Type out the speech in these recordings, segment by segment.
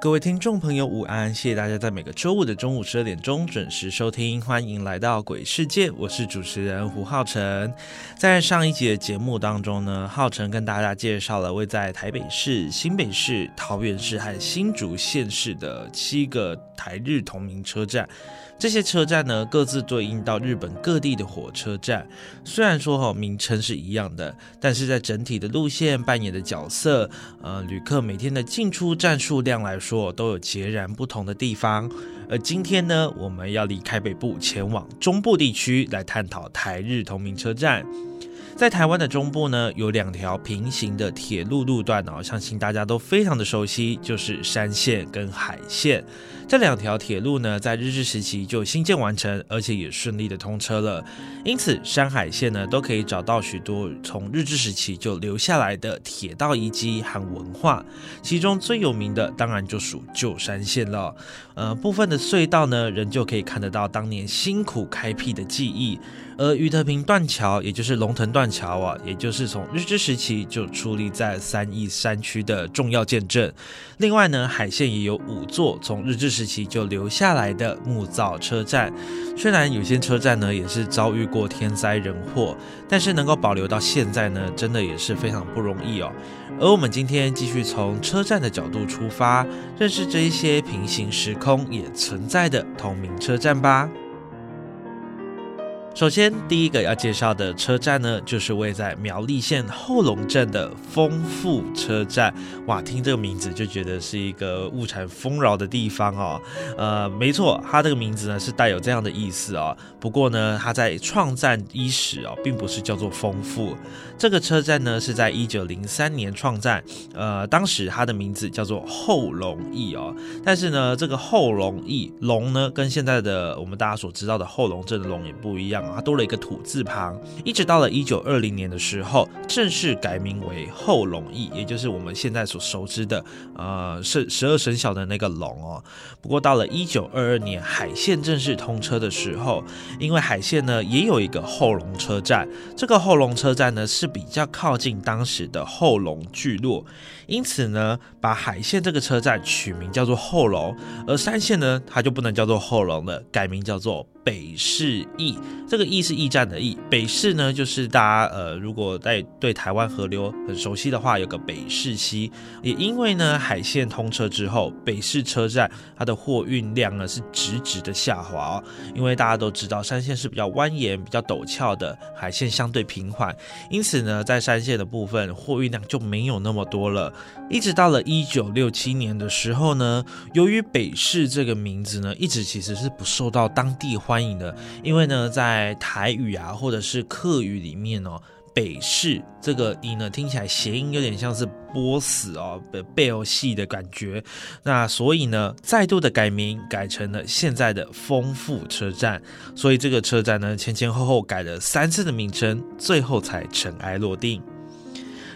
各位听众朋友，午安！谢谢大家在每个周五的中午十二点钟准时收听，欢迎来到鬼世界，我是主持人胡浩辰。在上一集的节目当中呢，浩辰跟大家介绍了位在台北市、新北市、桃园市和新竹县市的七个台日同名车站。这些车站呢，各自对应到日本各地的火车站。虽然说哈名称是一样的，但是在整体的路线扮演的角色，呃，旅客每天的进出站数量来说，都有截然不同的地方。而今天呢，我们要离开北部，前往中部地区来探讨台日同名车站。在台湾的中部呢，有两条平行的铁路路段哦，相信大家都非常的熟悉，就是山线跟海线。这两条铁路呢，在日治时期就新建完成，而且也顺利的通车了。因此，山海线呢，都可以找到许多从日治时期就留下来的铁道遗迹和文化。其中最有名的，当然就属旧山线了。呃，部分的隧道呢，仍旧可以看得到当年辛苦开辟的记忆。而于德平断桥，也就是龙腾断桥啊，也就是从日治时期就矗立在三义山区的重要见证。另外呢，海线也有五座从日治时期就留下来的木造车站。虽然有些车站呢也是遭遇过天灾人祸，但是能够保留到现在呢，真的也是非常不容易哦。而我们今天继续从车站的角度出发，认识这一些平行时空也存在的同名车站吧。首先，第一个要介绍的车站呢，就是位在苗栗县后龙镇的丰富车站。哇，听这个名字就觉得是一个物产丰饶的地方哦。呃，没错，它这个名字呢是带有这样的意思哦。不过呢，它在创站伊始哦，并不是叫做丰富。这个车站呢是在一九零三年创站，呃，当时它的名字叫做后龙驿哦。但是呢，这个后龙驿龙呢，跟现在的我们大家所知道的后龙镇的龙也不一样。它多了一个土字旁，一直到了一九二零年的时候，正式改名为后龙驿，也就是我们现在所熟知的呃是十二生肖的那个龙哦。不过到了一九二二年海线正式通车的时候，因为海线呢也有一个后龙车站，这个后龙车站呢是比较靠近当时的后龙聚落，因此呢把海线这个车站取名叫做后龙，而山线呢它就不能叫做后龙了，改名叫做。北市驿，这个驿是驿站的驿。北市呢，就是大家呃，如果在对台湾河流很熟悉的话，有个北市溪。也因为呢，海线通车之后，北市车站它的货运量呢是直直的下滑哦。因为大家都知道，山线是比较蜿蜒、比较陡峭的，海线相对平缓，因此呢，在山线的部分货运量就没有那么多了。一直到了一九六七年的时候呢，由于北市这个名字呢，一直其实是不受到当地。欢迎的，因为呢，在台语啊，或者是客语里面哦，北市这个音呢，听起来谐音有点像是波斯哦，贝尔戏的感觉。那所以呢，再度的改名，改成了现在的丰富车站。所以这个车站呢，前前后后改了三次的名称，最后才尘埃落定。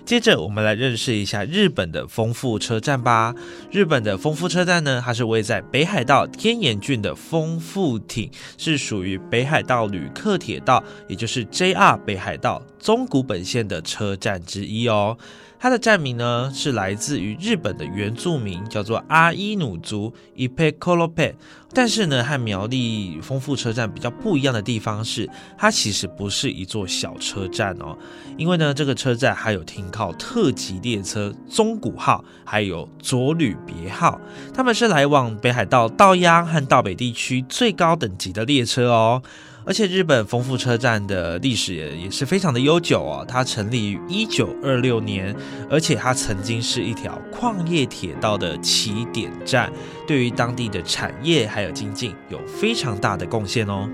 接着，我们来认识一下日本的丰富车站吧。日本的丰富车站呢，它是位在北海道天岩郡的丰富町，是属于北海道旅客铁道，也就是 JR 北海道宗谷本线的车站之一哦。它的站名呢是来自于日本的原住民，叫做阿伊努族 Ipekolope。但是呢，和苗栗丰富车站比较不一样的地方是，它其实不是一座小车站哦，因为呢，这个车站还有停靠特级列车中古号，还有左旅别号，他们是来往北海道道央和道北地区最高等级的列车哦。而且日本丰富车站的历史也也是非常的悠久哦，它成立于一九二六年，而且它曾经是一条矿业铁道的起点站，对于当地的产业还有经济有非常大的贡献哦。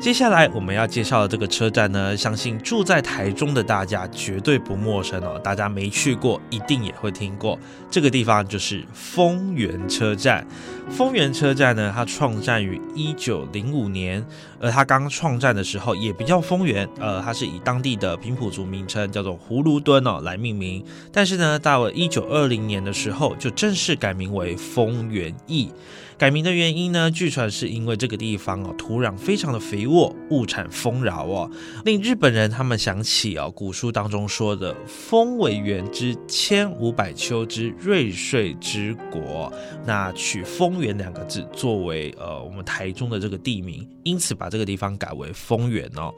接下来我们要介绍的这个车站呢，相信住在台中的大家绝对不陌生哦。大家没去过，一定也会听过。这个地方就是丰原车站。丰原车站呢，它创站于一九零五年，而它刚创站的时候也比较丰原，呃，它是以当地的平埔族名称叫做葫芦墩哦来命名。但是呢，到了一九二零年的时候，就正式改名为丰原驿。改名的原因呢，据传是因为这个地方哦，土壤非常的肥沃，物产丰饶哦，令日本人他们想起哦，古书当中说的“丰为原之千五百秋之瑞穗之国”，那取“丰原”两个字作为呃我们台中的这个地名，因此把这个地方改为丰原哦。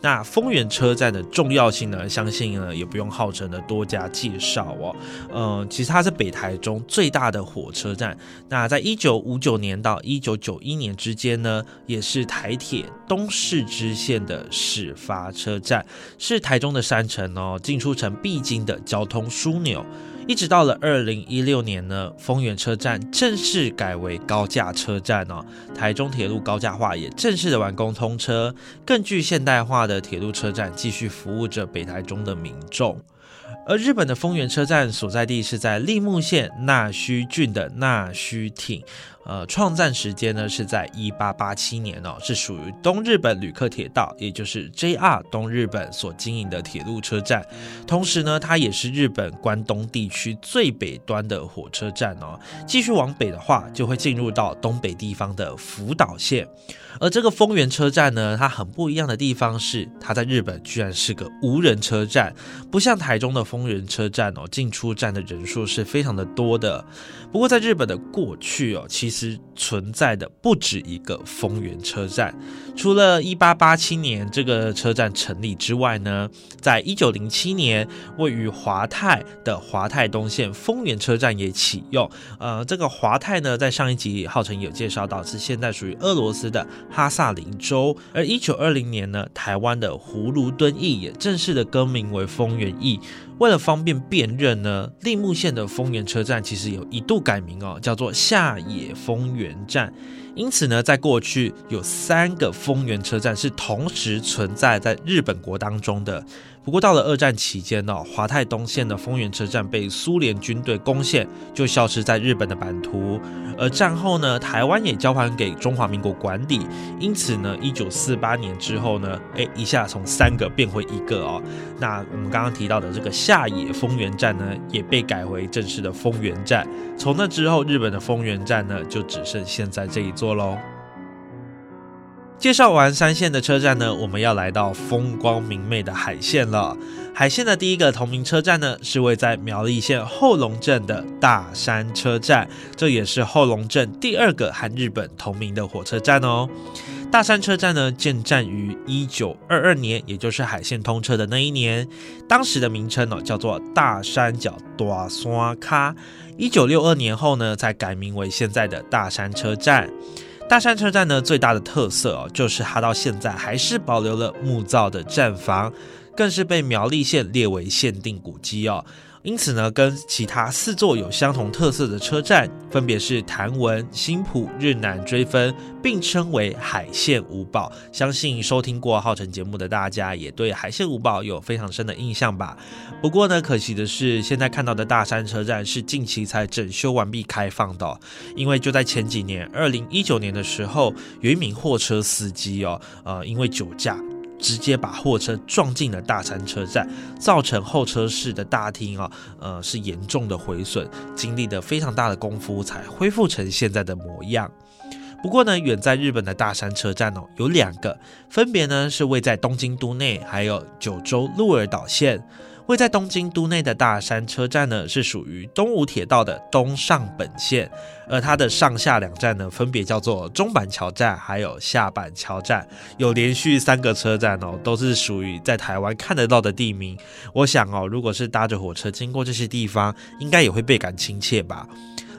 那丰原车站的重要性呢，相信呢也不用号称的多加介绍哦。嗯，其实它是北台中最大的火车站。那在一九五九年到一九九一年之间呢，也是台铁东市支线的始发车站，是台中的山城哦，进出城必经的交通枢纽。一直到了二零一六年呢，丰原车站正式改为高架车站哦，台中铁路高架化也正式的完工通车，更具现代化的铁路车站继续服务着北台中的民众。而日本的丰原车站所在地是在立木县那须郡的那须町。呃，创站时间呢是在一八八七年哦，是属于东日本旅客铁道，也就是 JR 东日本所经营的铁路车站。同时呢，它也是日本关东地区最北端的火车站哦。继续往北的话，就会进入到东北地方的福岛县。而这个丰原车站呢，它很不一样的地方是，它在日本居然是个无人车站，不像台中的丰原车站哦，进出站的人数是非常的多的。不过在日本的过去哦，其存在的不止一个丰原车站。除了一八八七年这个车站成立之外呢，在一九零七年，位于华泰的华泰东线丰原车站也启用。呃，这个华泰呢，在上一集浩辰有介绍到，是现在属于俄罗斯的哈萨林州。而一九二零年呢，台湾的葫芦墩驿也正式的更名为丰原驿。为了方便辨认呢，立木县的丰原车站其实有一度改名哦，叫做下野丰原站。因此呢，在过去有三个丰原车站是同时存在在日本国当中的。不过到了二战期间呢，华泰东线的丰原车站被苏联军队攻陷，就消失在日本的版图。而战后呢，台湾也交还给中华民国管理。因此呢，一九四八年之后呢，哎，一下从三个变回一个哦。那我们刚刚提到的这个下野丰原站呢，也被改回正式的丰原站。从那之后，日本的丰原站呢，就只剩现在这一座喽。介绍完三线的车站呢，我们要来到风光明媚的海线了。海线的第一个同名车站呢，是位在苗栗县后龙镇的大山车站，这也是后龙镇第二个和日本同名的火车站哦。大山车站呢，建站于一九二二年，也就是海线通车的那一年。当时的名称呢，叫做大山脚大山卡。一九六二年后呢，才改名为现在的大山车站。大山车站呢，最大的特色哦，就是它到现在还是保留了木造的站房，更是被苗栗县列为限定古迹哦。因此呢，跟其他四座有相同特色的车站，分别是潭文、新浦、日南、追分，并称为海线五宝。相信收听过浩辰节目的大家，也对海线五宝有非常深的印象吧。不过呢，可惜的是，现在看到的大山车站是近期才整修完毕开放的，因为就在前几年，二零一九年的时候，有一名货车司机哦，呃，因为酒驾。直接把货车撞进了大山车站，造成候车室的大厅啊，呃，是严重的毁损，经历了非常大的功夫才恢复成现在的模样。不过呢，远在日本的大山车站哦，有两个，分别呢是位在东京都内，还有九州鹿儿岛县。位在东京都内的大山车站呢，是属于东武铁道的东上本线，而它的上下两站呢，分别叫做中板桥站还有下板桥站，有连续三个车站哦，都是属于在台湾看得到的地名。我想哦，如果是搭着火车经过这些地方，应该也会倍感亲切吧。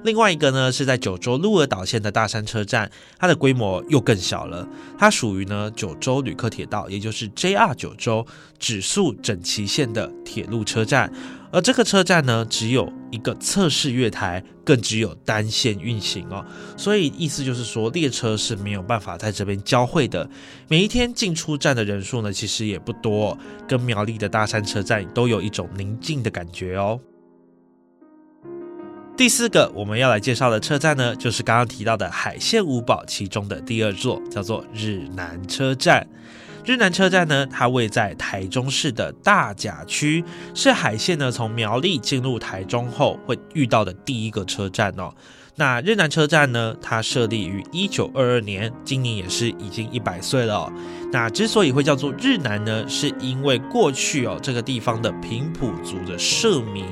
另外一个呢，是在九州鹿儿岛线的大山车站，它的规模又更小了。它属于呢九州旅客铁道，也就是 JR 九州指数整齐线的铁路车站。而这个车站呢，只有一个测试月台，更只有单线运行哦。所以意思就是说，列车是没有办法在这边交汇的。每一天进出站的人数呢，其实也不多，跟苗栗的大山车站都有一种宁静的感觉哦。第四个我们要来介绍的车站呢，就是刚刚提到的海线五宝其中的第二座，叫做日南车站。日南车站呢，它位在台中市的大甲区，是海线呢从苗栗进入台中后会遇到的第一个车站哦。那日南车站呢？它设立于一九二二年，今年也是已经一百岁了。那之所以会叫做日南呢，是因为过去哦这个地方的平埔族的社民，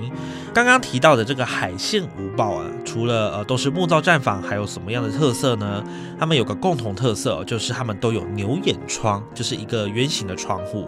刚刚提到的这个海线五宝啊，除了呃都是木造站房，还有什么样的特色呢？他们有个共同特色，就是他们都有牛眼窗，就是一个圆形的窗户。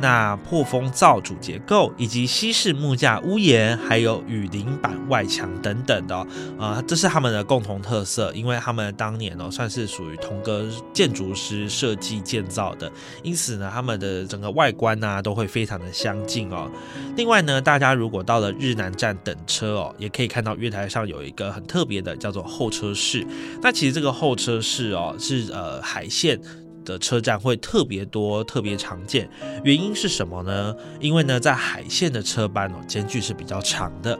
那破风造主结构，以及西式木架屋檐，还有雨林板外墙等等的，呃，这是他们的共同特色。因为他们当年哦，算是属于同个建筑师设计建造的，因此呢，他们的整个外观呢都会非常的相近哦。另外呢，大家如果到了日南站等车哦，也可以看到月台上有一个很特别的，叫做候车室。那其实这个候车室哦，是呃海线。的车站会特别多、特别常见，原因是什么呢？因为呢，在海线的车班哦，间距是比较长的。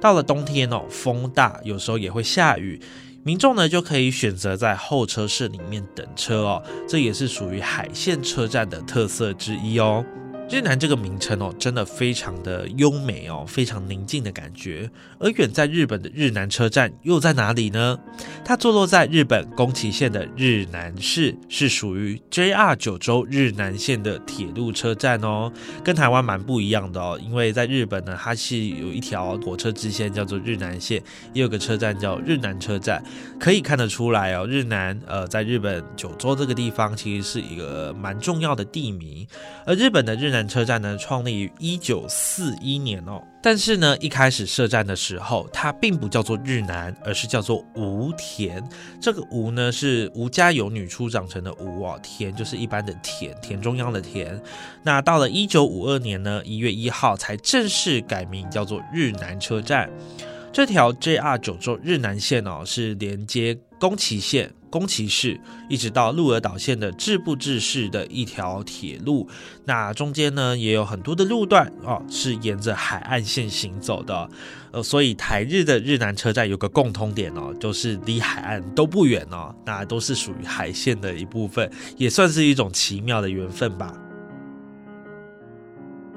到了冬天哦，风大，有时候也会下雨，民众呢就可以选择在候车室里面等车哦，这也是属于海线车站的特色之一哦。日南这个名称哦，真的非常的优美哦，非常宁静的感觉。而远在日本的日南车站又在哪里呢？它坐落在日本宫崎县的日南市，是属于 JR 九州日南线的铁路车站哦，跟台湾蛮不一样的哦。因为在日本呢，它是有一条火车支线叫做日南线，也有个车站叫日南车站，可以看得出来哦，日南呃，在日本九州这个地方其实是一个蛮重要的地名，而日本的日南车站呢，创立于一九四一年哦。但是呢，一开始设站的时候，它并不叫做日南，而是叫做吴田。这个吴呢，是吴家有女初长成的吴哦，田就是一般的田，田中央的田。那到了一九五二年呢，一月一号才正式改名叫做日南车站。这条 JR 九州日南线哦，是连接宫崎县。宫崎市一直到鹿儿岛县的志布志市的一条铁路，那中间呢也有很多的路段哦，是沿着海岸线行走的，呃，所以台日的日南车站有个共通点哦，就是离海岸都不远哦，那都是属于海线的一部分，也算是一种奇妙的缘分吧。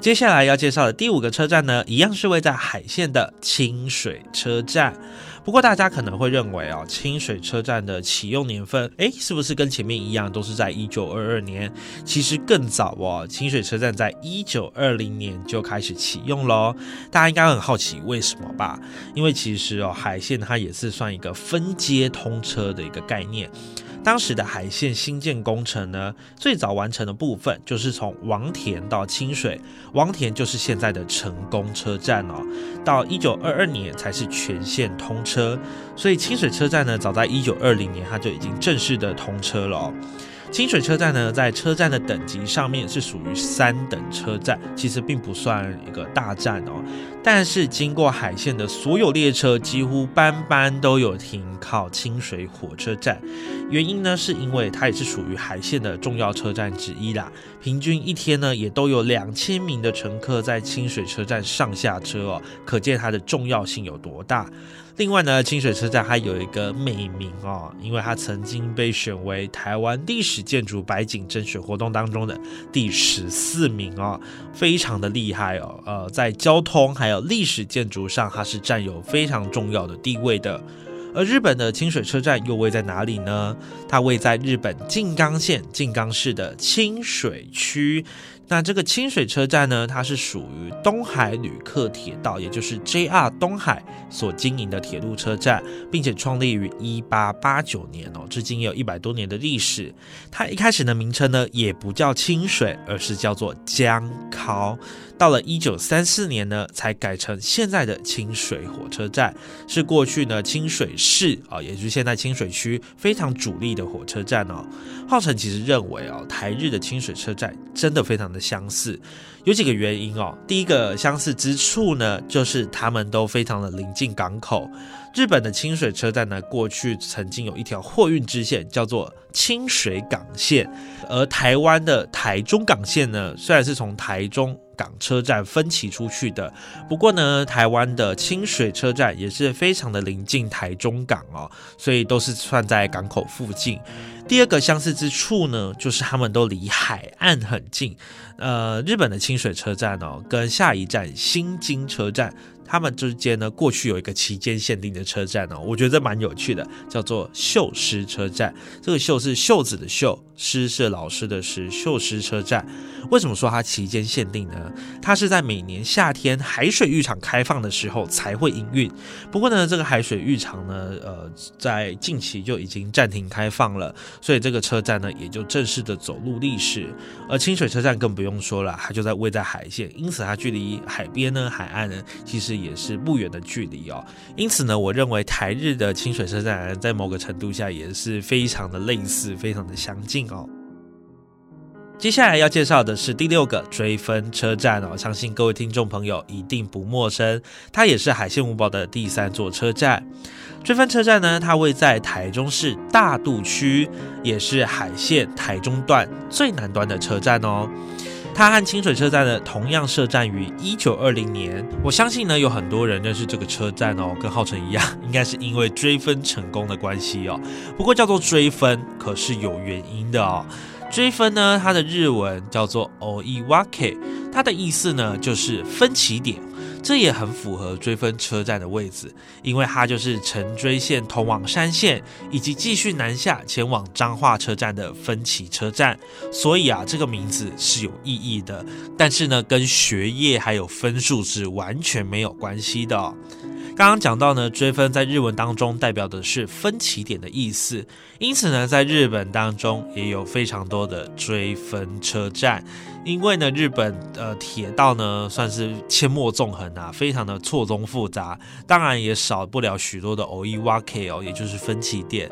接下来要介绍的第五个车站呢，一样是位在海线的清水车站。不过大家可能会认为哦，清水车站的启用年份，哎，是不是跟前面一样，都是在一九二二年？其实更早哦，清水车站在一九二零年就开始启用喽。大家应该很好奇为什么吧？因为其实哦，海线它也是算一个分阶通车的一个概念。当时的海线新建工程呢，最早完成的部分就是从王田到清水，王田就是现在的成功车站哦。到一九二二年才是全线通车，所以清水车站呢，早在一九二零年它就已经正式的通车了。清水车站呢，在车站的等级上面是属于三等车站，其实并不算一个大站哦。但是经过海线的所有列车，几乎班班都有停靠清水火车站。原因呢，是因为它也是属于海线的重要车站之一啦。平均一天呢，也都有两千名的乘客在清水车站上下车哦，可见它的重要性有多大。另外呢，清水车站还有一个美名哦，因为它曾经被选为台湾历史建筑白景甄选活动当中的第十四名哦，非常的厉害哦。呃，在交通还有历史建筑上，它是占有非常重要的地位的。而日本的清水车站又位在哪里呢？它位在日本静冈县静冈市的清水区。那这个清水车站呢，它是属于东海旅客铁道，也就是 JR 东海所经营的铁路车站，并且创立于一八八九年哦，至今也有一百多年的历史。它一开始的名称呢，也不叫清水，而是叫做江尻。到了一九三四年呢，才改成现在的清水火车站，是过去呢清水市啊，也就是现在清水区非常主力的火车站哦。浩辰其实认为哦，台日的清水车站真的非常的相似，有几个原因哦。第一个相似之处呢，就是他们都非常的临近港口。日本的清水车站呢，过去曾经有一条货运支线叫做清水港线，而台湾的台中港线呢，虽然是从台中港车站分歧出去的，不过呢，台湾的清水车站也是非常的临近台中港哦，所以都是算在港口附近。第二个相似之处呢，就是他们都离海岸很近。呃，日本的清水车站哦，跟下一站新津车站。他们之间呢，过去有一个期间限定的车站哦，我觉得蛮有趣的，叫做秀师车站。这个秀是袖子的袖，师是老师的是，秀师车站。为什么说它期间限定呢？它是在每年夏天海水浴场开放的时候才会营运。不过呢，这个海水浴场呢，呃，在近期就已经暂停开放了，所以这个车站呢，也就正式的走入历史。而清水车站更不用说了，它就在位在海线，因此它距离海边呢、海岸呢，其实。也是不远的距离哦，因此呢，我认为台日的清水车站在某个程度下也是非常的类似，非常的相近哦。接下来要介绍的是第六个追分车站哦，相信各位听众朋友一定不陌生，它也是海线五堡的第三座车站。追分车站呢，它位在台中市大肚区，也是海线台中段最南端的车站哦。它和清水车站呢同样设站于一九二零年，我相信呢有很多人认识这个车站哦，跟浩辰一样，应该是因为追分成功的关系哦。不过叫做追分，可是有原因的哦。追分呢，它的日文叫做 Oiwake，它的意思呢就是分歧点。这也很符合追分车站的位置，因为它就是城追线通往山线，以及继续南下前往彰化车站的分歧车站，所以啊，这个名字是有意义的。但是呢，跟学业还有分数是完全没有关系的。刚刚讲到呢，追分在日文当中代表的是分歧点的意思，因此呢，在日本当中也有非常多的追分车站。因为呢，日本呃铁道呢算是阡陌纵横啊，非常的错综复杂，当然也少不了许多的 O E W K 哦，也就是分歧点。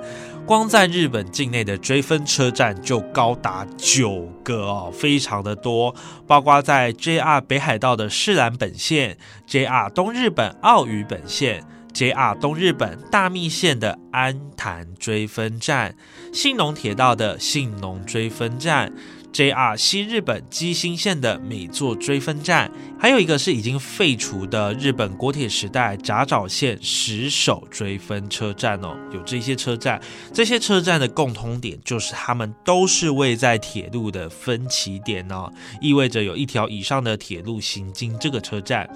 光在日本境内的追分车站就高达九个哦，非常的多，包括在 J R 北海道的世兰本线、J R 东日本奥羽本线、J R 东日本大密线的安潭追分站、信浓铁道的信浓追分站。JR 西日本基兴线的每座追分站，还有一个是已经废除的日本国铁时代甲沼线石手追分车站哦。有这些车站，这些车站的共通点就是它们都是位在铁路的分歧点哦，意味着有一条以上的铁路行经这个车站。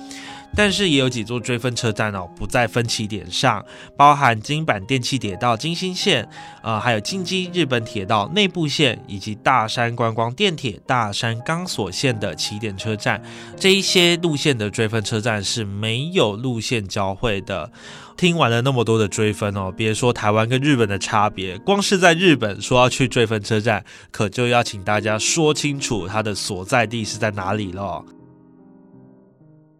但是也有几座追分车站哦，不在分歧点上，包含金板电气铁道金星线，呃，还有京畿日本铁道内部线，以及大山观光电铁大山钢索线的起点车站，这一些路线的追分车站是没有路线交汇的。听完了那么多的追分哦，别说台湾跟日本的差别，光是在日本说要去追分车站，可就要请大家说清楚它的所在地是在哪里了。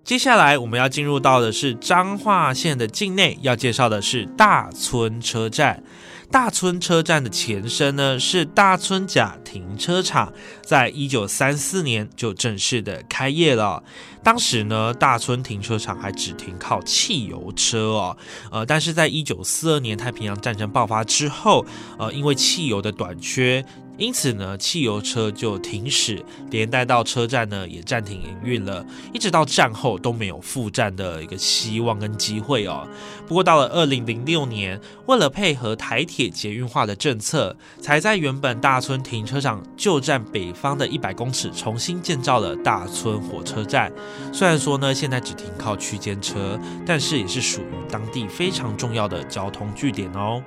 接下来我们要进入到的是彰化县的境内，要介绍的是大村车站。大村车站的前身呢是大村甲停车场，在一九三四年就正式的开业了。当时呢，大村停车场还只停靠汽油车哦，呃，但是在一九四二年太平洋战争爆发之后，呃，因为汽油的短缺。因此呢，汽油车就停驶，连带到车站呢也暂停营运了，一直到战后都没有复站的一个希望跟机会哦。不过到了二零零六年，为了配合台铁捷运化的政策，才在原本大村停车场旧站北方的一百公尺重新建造了大村火车站。虽然说呢现在只停靠区间车，但是也是属于当地非常重要的交通据点哦。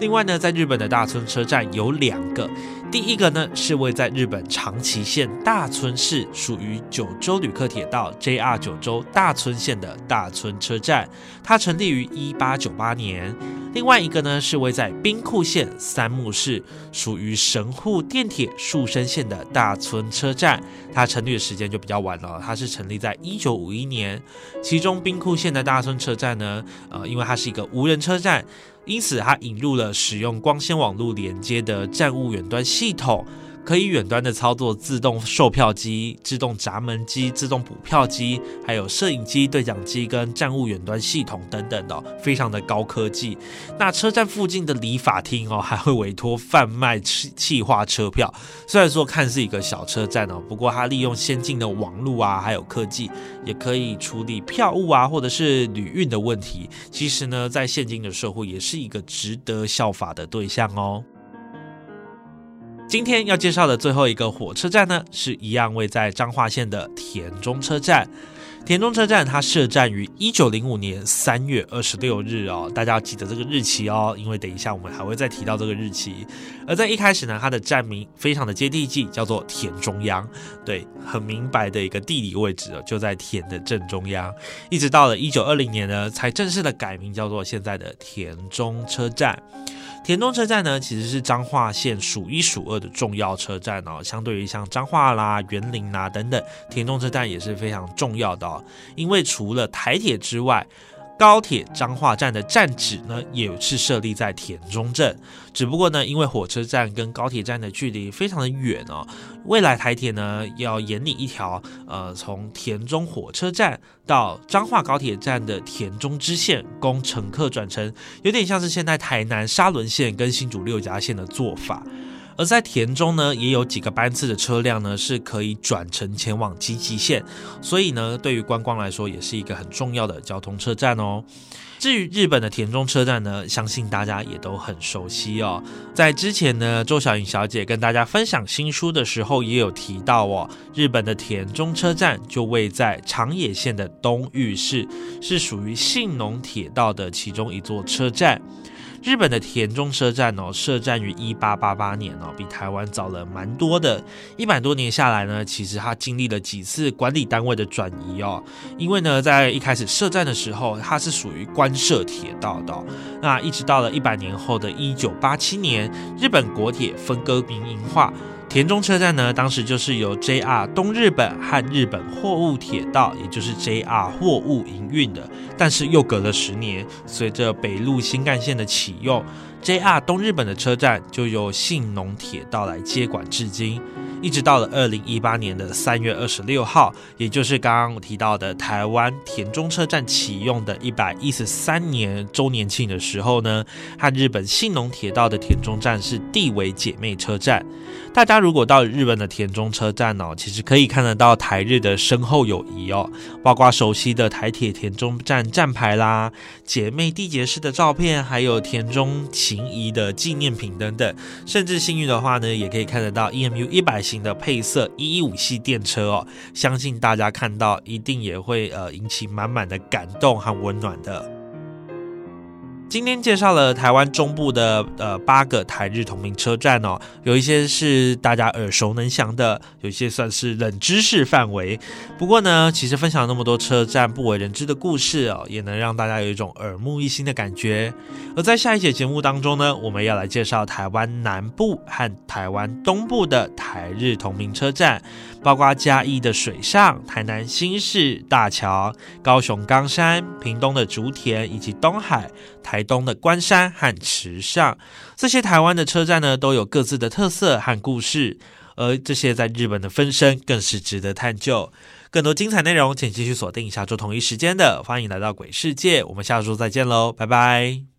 另外呢，在日本的大村车站有两个，第一个呢是位在日本长崎县大村市，属于九州旅客铁道 JR 九州大村线的大村车站，它成立于一八九八年。另外一个呢是位在兵库县三木市，属于神户电铁树生线的大村车站，它成立的时间就比较晚了，它是成立在一九五一年。其中兵库县的大村车站呢，呃，因为它是一个无人车站。因此，它引入了使用光纤网络连接的站务远端系系统，可以远端的操作自动售票机、自动闸门机、自动补票机，还有摄影机、对讲机跟站务远端系统等等的，非常的高科技。那车站附近的理发厅哦，还会委托贩卖气气化车票。虽然说看似一个小车站哦，不过它利用先进的网络啊，还有科技，也可以处理票务啊，或者是旅运的问题。其实呢，在现今的社会，也是一个值得效法的对象哦。今天要介绍的最后一个火车站呢，是一样位在彰化县的田中车站。田中车站它设站于一九零五年三月二十六日哦，大家要记得这个日期哦，因为等一下我们还会再提到这个日期。而在一开始呢，它的站名非常的接地气，叫做田中央，对，很明白的一个地理位置哦，就在田的正中央。一直到了一九二零年呢，才正式的改名叫做现在的田中车站。田中车站呢，其实是彰化县数一数二的重要车站哦。相对于像彰化啦、园林啦等等，田中车站也是非常重要的哦。因为除了台铁之外，高铁彰化站的站址呢，也是设立在田中镇。只不过呢，因为火车站跟高铁站的距离非常的远哦，未来台铁呢要研拟一条呃从田中火车站到彰化高铁站的田中支线，供乘客转乘，有点像是现在台南沙仑线跟新竹六甲线的做法。而在田中呢，也有几个班次的车辆呢，是可以转乘前往基极线，所以呢，对于观光来说，也是一个很重要的交通车站哦。至于日本的田中车站呢，相信大家也都很熟悉哦。在之前呢，周小颖小姐跟大家分享新书的时候，也有提到哦，日本的田中车站就位在长野县的东御市，是属于信浓铁道的其中一座车站。日本的田中车站哦，设站于一八八八年哦，比台湾早了蛮多的。一百多年下来呢，其实它经历了几次管理单位的转移哦。因为呢，在一开始设站的时候，它是属于官设铁道的。那一直到了一百年后的一九八七年，日本国铁分割民营化。田中车站呢，当时就是由 JR 东日本和日本货物铁道，也就是 JR 货物营运的。但是又隔了十年，随着北陆新干线的启用，JR 东日本的车站就由信浓铁道来接管至今。一直到了二零一八年的三月二十六号，也就是刚刚我提到的台湾田中车站启用的一百一十三年周年庆的时候呢，和日本信浓铁道的田中站是地为姐妹车站。大家如果到日本的田中车站哦，其实可以看得到台日的深厚友谊哦，包括熟悉的台铁田中站站牌啦、姐妹缔结式的照片，还有田中情谊的纪念品等等。甚至幸运的话呢，也可以看得到 EMU 一百型的配色一一五系电车哦，相信大家看到一定也会呃引起满满的感动和温暖的。今天介绍了台湾中部的呃八个台日同名车站哦，有一些是大家耳熟能详的，有一些算是冷知识范围。不过呢，其实分享那么多车站不为人知的故事哦，也能让大家有一种耳目一新的感觉。而在下一节节目当中呢，我们要来介绍台湾南部和台湾东部的台日同名车站。包括嘉义的水上、台南新市大桥、高雄冈山、屏东的竹田，以及东海、台东的关山和池上，这些台湾的车站呢，都有各自的特色和故事。而这些在日本的分身，更是值得探究。更多精彩内容，请继续锁定下周同一时间的《欢迎来到鬼世界》。我们下周再见喽，拜拜。